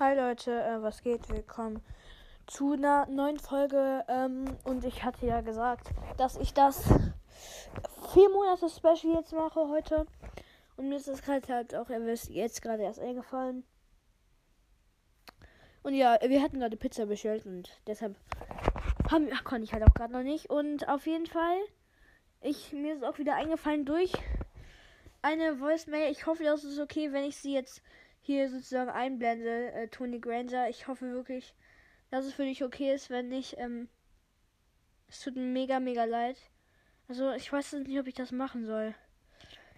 Hi Leute, äh, was geht? Willkommen zu einer neuen Folge. Ähm, und ich hatte ja gesagt, dass ich das vier Monate Special jetzt mache heute. Und mir ist das gerade halt auch, ihr wisst, jetzt gerade erst eingefallen. Und ja, wir hatten gerade Pizza bestellt und deshalb haben, ach, konnte ich halt auch gerade noch nicht. Und auf jeden Fall, ich, mir ist auch wieder eingefallen durch eine Voicemail. Ich hoffe, das ist okay, wenn ich sie jetzt hier sozusagen einblende, äh, Tony Granger. Ich hoffe wirklich, dass es für dich okay ist, wenn nicht. Ähm, es tut mir mega, mega leid. Also, ich weiß nicht, ob ich das machen soll.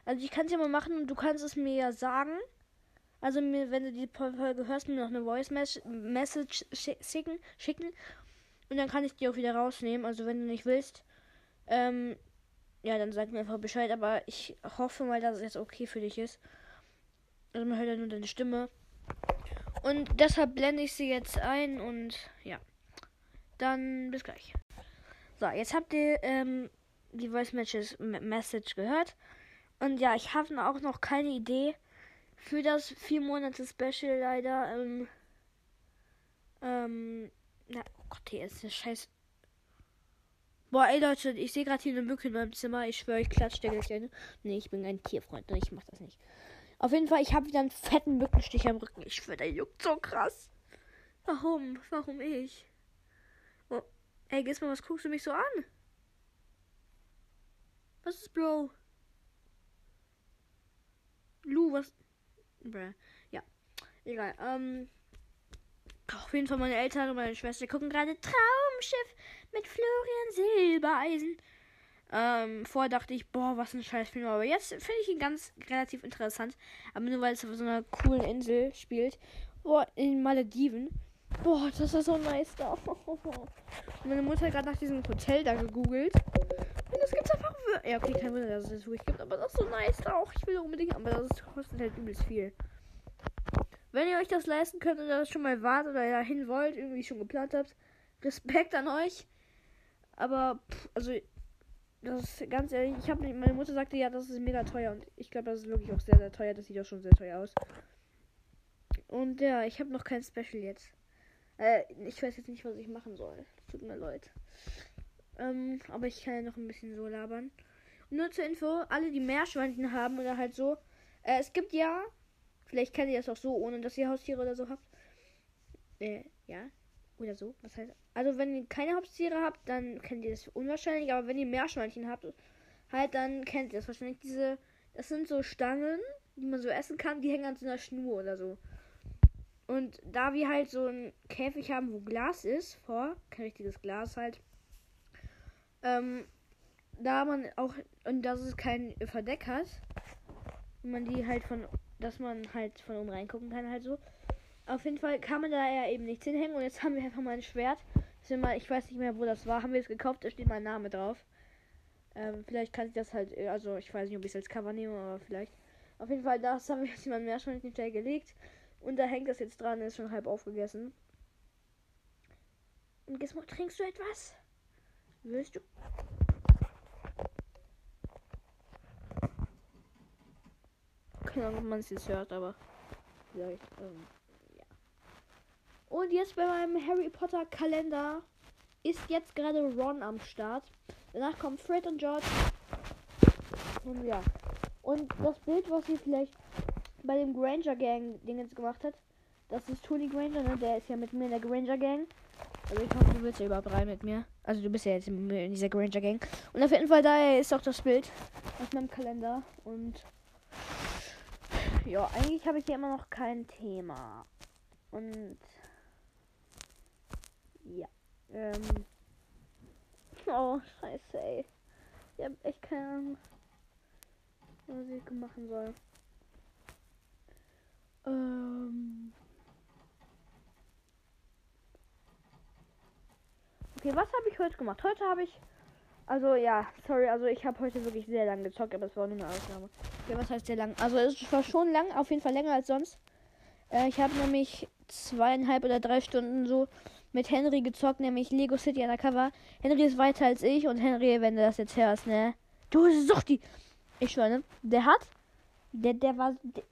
Also, ich kann es ja mal machen und du kannst es mir ja sagen. Also, mir, wenn du die Folge hörst, mir noch eine Voice Message schicken, schicken. Und dann kann ich die auch wieder rausnehmen. Also, wenn du nicht willst, ähm, ja, dann sag mir einfach Bescheid. Aber ich hoffe mal, dass es jetzt okay für dich ist. Also man hört ja nur deine Stimme. Und deshalb blende ich sie jetzt ein und ja. Dann bis gleich. So, jetzt habt ihr ähm, die Voice Matches Message gehört. Und ja, ich habe auch noch keine Idee für das vier Monate Special leider. Ähm, ähm, na, oh Gott, hier ist eine scheiß. Boah, ey Leute, ich sehe gerade hier eine Mücke in meinem Zimmer. Ich schwöre, ich klatsche der gleich. Nee, ich bin ein Tierfreund. Ich mach das nicht. Auf jeden Fall, ich habe wieder einen fetten Mückenstich am Rücken. Ich schwöre, der juckt so krass. Warum? Warum ich? Oh. Ey, Gizmo, was guckst du mich so an? Was ist Bro? Lu, was? Bäh. Ja. Egal. Ähm. Auf jeden Fall meine Eltern und meine Schwester gucken gerade Traumschiff mit Florian Silbereisen. Ähm, vorher dachte ich, boah, was ein scheiß Film. Aber jetzt finde ich ihn ganz relativ interessant. Aber nur weil es auf so einer coolen Insel spielt. Boah, in Malediven. Boah, das ist so nice da. Meine Mutter hat gerade nach diesem Hotel da gegoogelt. Und das gibt's einfach. Ja, okay, kein Wunder, dass es das wirklich gibt. Aber das ist so nice da auch. Ich will unbedingt. Aber das kostet halt übelst viel. Wenn ihr euch das leisten könnt und das schon mal wart oder dahin wollt, irgendwie schon geplant habt, Respekt an euch. Aber, pff, also, das ist ganz ehrlich, ich habe meine Mutter sagte ja, das ist mega teuer und ich glaube, das ist wirklich auch sehr, sehr teuer. Das sieht auch schon sehr teuer aus. Und ja, ich habe noch kein Special jetzt. Äh, ich weiß jetzt nicht, was ich machen soll. Tut mir leid. Ähm, aber ich kann ja noch ein bisschen so labern. Und nur zur Info, alle, die Meerschweinchen haben oder halt so. Äh, es gibt ja, vielleicht kennt ihr das auch so, ohne dass ihr Haustiere oder so habt. Äh, ja. Oder so. Was heißt. Also wenn ihr keine Haupttiere habt, dann kennt ihr das unwahrscheinlich. Aber wenn ihr Meerschweinchen habt, halt, dann kennt ihr das wahrscheinlich. Diese. Das sind so Stangen, die man so essen kann, die hängen an so einer Schnur oder so. Und da wir halt so ein Käfig haben, wo Glas ist, vor, kein richtiges Glas halt, ähm, da man auch, und dass es kein Verdeck hat, man die halt von, dass man halt von oben reingucken kann, halt so, auf jeden Fall kann man da ja eben nichts hinhängen. Und jetzt haben wir einfach mal ein Schwert. Mal, ich weiß nicht mehr, wo das war. Haben wir es gekauft? Da steht mein Name drauf. Ähm, vielleicht kann ich das halt, äh, also ich weiß nicht, ob ich es als Cover nehme, aber vielleicht. Auf jeden Fall, das haben wir jetzt jemand mehr schon hinterher gelegt. Und da hängt das jetzt dran, ist schon halb aufgegessen. Und Gizmo, trinkst du etwas? Willst du? Keine Ahnung, ob man es jetzt hört, aber vielleicht. Ähm und jetzt bei meinem Harry Potter Kalender ist jetzt gerade Ron am Start. Danach kommen Fred und George. Und ja. Und das Bild, was ihr vielleicht bei dem Granger Gang Ding jetzt gemacht hat, das ist Tony Granger, ne? Der ist ja mit mir in der Granger Gang. Also ich hoffe, du willst ja überhaupt rein mit mir. Also du bist ja jetzt in dieser Granger Gang. Und auf jeden Fall daher ist auch das Bild aus meinem Kalender. Und ja, eigentlich habe ich hier immer noch kein Thema. Und ja. Ähm. Oh, scheiße, ey. Ich hab echt keine Ahnung, was ich machen soll. Ähm. Okay, was habe ich heute gemacht? Heute habe ich. Also ja, sorry, also ich habe heute wirklich sehr lang gezockt, aber es war nur eine Ausnahme. Ja, was heißt sehr lang? Also es war schon lang, auf jeden Fall länger als sonst. Äh, ich habe nämlich zweieinhalb oder drei Stunden so mit Henry gezockt, nämlich Lego City Undercover. Henry ist weiter als ich und Henry, wenn du das jetzt hörst, ne? Du Suchti! Ich schwöre, ne? Der hat. Der, der war. Der,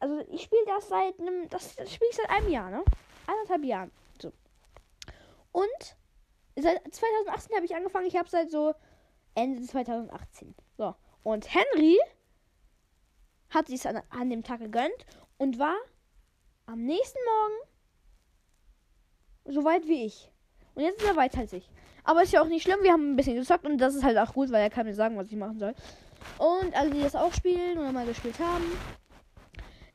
also ich spiele das seit einem, das, das spiele ich seit einem Jahr, ne? Eineinhalb Jahren. So. Und seit 2018 habe ich angefangen, ich habe seit so Ende 2018. So. Und Henry hat sich an, an dem Tag gegönnt und war am nächsten Morgen so weit wie ich. Und jetzt ist er weiter als ich. Aber ist ja auch nicht schlimm, wir haben ein bisschen gezockt und das ist halt auch gut, weil er kann mir sagen, was ich machen soll. Und alle, die das auch spielen oder mal gespielt haben.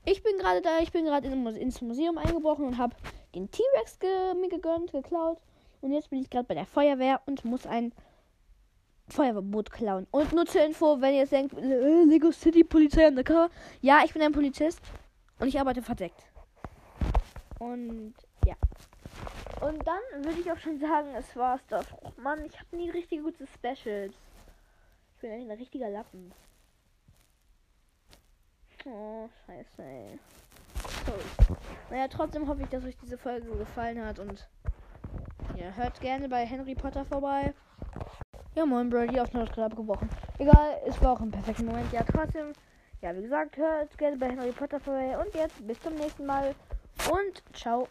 Ich bin gerade da, ich bin gerade in, ins Museum eingebrochen und habe den T-Rex ge mir gegönnt, geklaut. Und jetzt bin ich gerade bei der Feuerwehr und muss ein Feuerwehrboot klauen. Und nur zur Info, wenn ihr jetzt denkt, äh, Lego City Polizei undercover. Ja, ich bin ein Polizist und ich arbeite verdeckt. Und ja. Und dann würde ich auch schon sagen, es war's das. Oh Mann, ich habe nie richtig gute Specials. Ich bin ein richtiger Lappen. Oh, scheiße, ey. Naja, trotzdem hoffe ich, dass euch diese Folge gefallen hat und ja, hört gerne bei Henry Potter vorbei. Ja, moin, Bro, die Aufnahme ist gerade abgebrochen. Egal, es war auch ein perfekter Moment. Ja, trotzdem, ja, wie gesagt, hört gerne bei Henry Potter vorbei und jetzt bis zum nächsten Mal und ciao.